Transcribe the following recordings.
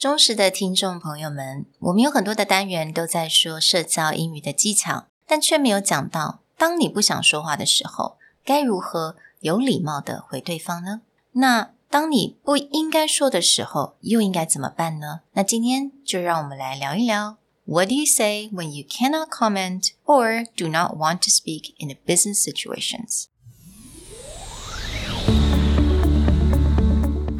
忠实的听众朋友们，我们有很多的单元都在说社交英语的技巧，但却没有讲到，当你不想说话的时候，该如何有礼貌的回对方呢？那当你不应该说的时候，又应该怎么办呢？那今天就让我们来聊一聊，What do you say when you cannot comment or do not want to speak in a business situations？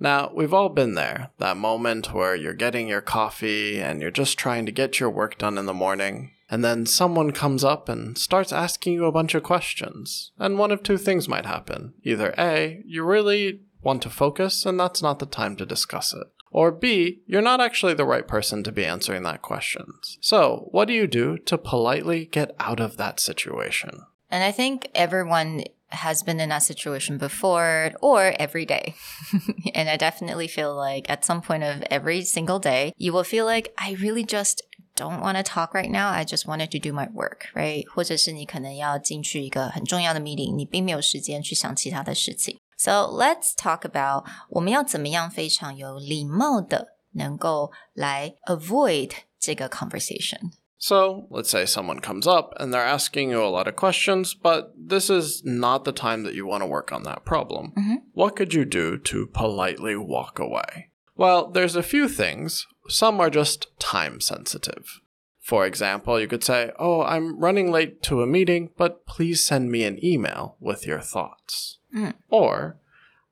Now, we've all been there, that moment where you're getting your coffee and you're just trying to get your work done in the morning, and then someone comes up and starts asking you a bunch of questions. And one of two things might happen. Either A, you really want to focus and that's not the time to discuss it. Or B, you're not actually the right person to be answering that question. So, what do you do to politely get out of that situation? And I think everyone has been in that situation before or every day. and I definitely feel like at some point of every single day, you will feel like I really just don't want to talk right now. I just wanted to do my work, right? 或者是你可能要进去一个很重要的 meeting，你并没有时间去想其他的事情。So let's talk about 我们要怎么样非常有礼貌的能够来 avoid 这个 conversation。 so, let's say someone comes up and they're asking you a lot of questions, but this is not the time that you want to work on that problem. Mm-hmm. What could you do to politely walk away? Well, there's a few things. Some are just time sensitive. For example, you could say, Oh, I'm running late to a meeting, but please send me an email with your thoughts. Mm. Or,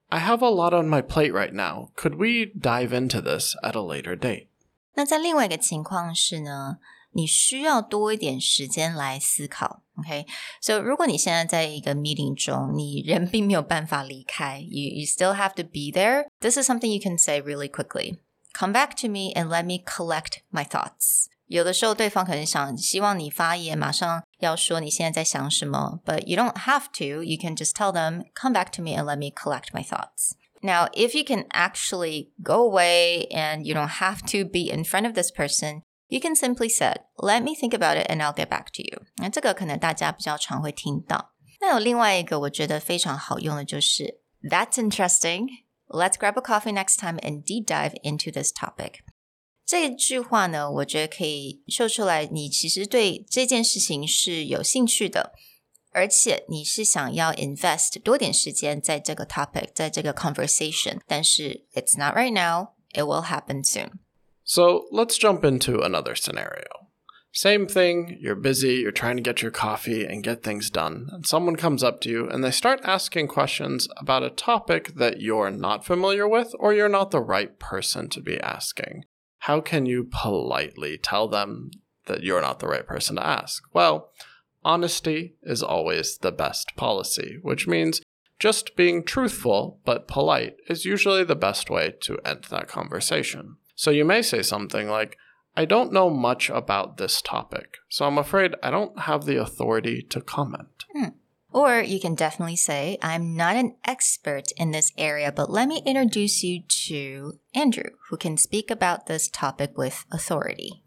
I have a lot on my plate right now. Could we dive into this at a later date? 那在另外一个情况是呢， 你需要多一点时间来思考。OK，so、okay? 如果你现在在一个 meeting 中，你人并没有办法离开，you you still have to be there. This is something you can say really quickly. Come back to me and let me collect my thoughts. 有的时候对方可能想希望你发言，马上要说你现在在想什么，but you don't have to. You can just tell them, "Come back to me and let me collect my thoughts." Now, if you can actually go away and you don't have to be in front of this person, you can simply say, "Let me think about it and I'll get back to you." 那这个可能大家比较常会听到。那有另外一个我觉得非常好用的就是 "That's interesting. Let's grab a coffee next time and deep dive into this topic." 这句话呢，我觉得可以秀出来，你其实对这件事情是有兴趣的，而且你是想要 invest 多点时间在这个 topic，在这个 conversation。但是 it's not right now. It will happen soon. So let's jump into another scenario. Same thing, you're busy, you're trying to get your coffee and get things done, and someone comes up to you and they start asking questions about a topic that you're not familiar with or you're not the right person to be asking. How can you politely tell them that you're not the right person to ask? Well, honesty is always the best policy, which means just being truthful but polite is usually the best way to end that conversation. So you may say something like, I don't know much about this topic, so I'm afraid I don't have the authority to comment. Hmm. Or you can definitely say, I'm not an expert in this area, but let me introduce you to Andrew, who can speak about this topic with authority.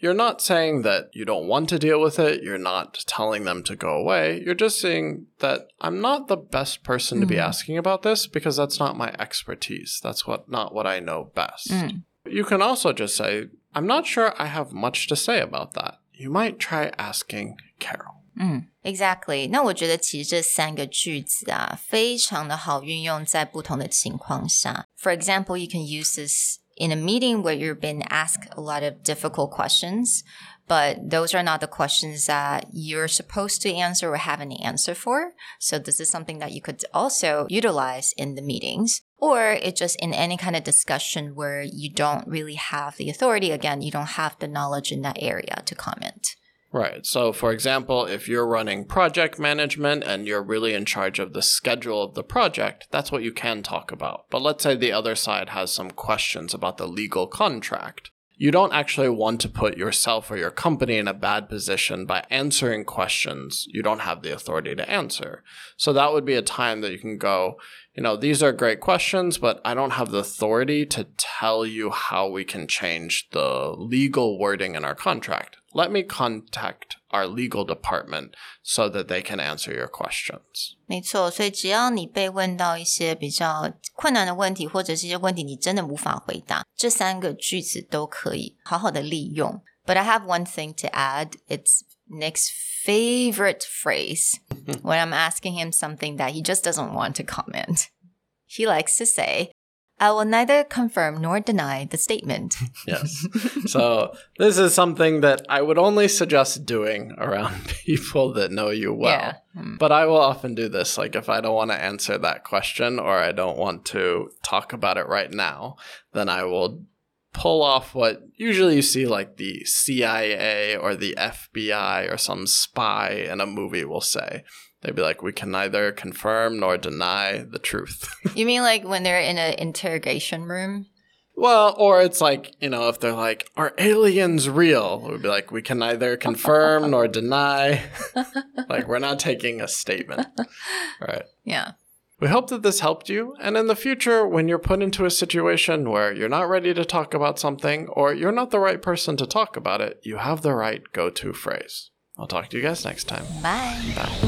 You're not saying that you don't want to deal with it. You're not telling them to go away. You're just saying that I'm not the best person mm. to be hmm. asking about this because that's not my expertise. That's what not what I know best. Mm. You can also just say, I'm not sure I have much to say about that. You might try asking Carol. 嗯，exactly。那我觉得其实这三个句子啊，非常的好运用在不同的情况下。For example, you can use this in a meeting where you're being asked a lot of difficult questions, but those are not the questions that you're supposed to answer or have an answer for. So this is something that you could also utilize in the meetings. Or it's just in any kind of discussion where you don't really have the authority. Again, you don't have the knowledge in that area to comment. Right. So, for example, if you're running project management and you're really in charge of the schedule of the project, that's what you can talk about. But let's say the other side has some questions about the legal contract. You don't actually want to put yourself or your company in a bad position by answering questions you don't have the authority to answer. So, that would be a time that you can go, you know, these are great questions, but I don't have the authority to tell you how we can change the legal wording in our contract Let me contact our legal department so that they can answer your questions. 没错，所以只要你被问到一些比较困难的问题，或者是一些问题你真的无法回答，这三个句子都可以好好的利用。But I have one thing to add. It's Nick's favorite phrase when I'm asking him something that he just doesn't want to comment. He likes to say, I will neither confirm nor deny the statement. yes. So, this is something that I would only suggest doing around people that know you well. Yeah. Mm. But I will often do this. Like, if I don't want to answer that question or I don't want to talk about it right now, then I will pull off what usually you see like the CIA or the FBI or some spy in a movie will say. They'd be like, we can neither confirm nor deny the truth. you mean like when they're in an interrogation room? Well, or it's like, you know, if they're like, are aliens real? We'd be like, we can neither confirm nor deny. like, we're not taking a statement. Right. Yeah. We hope that this helped you, and in the future, when you're put into a situation where you're not ready to talk about something or you're not the right person to talk about it, you have the right go to phrase. I'll talk to you guys next time. Bye. Bye.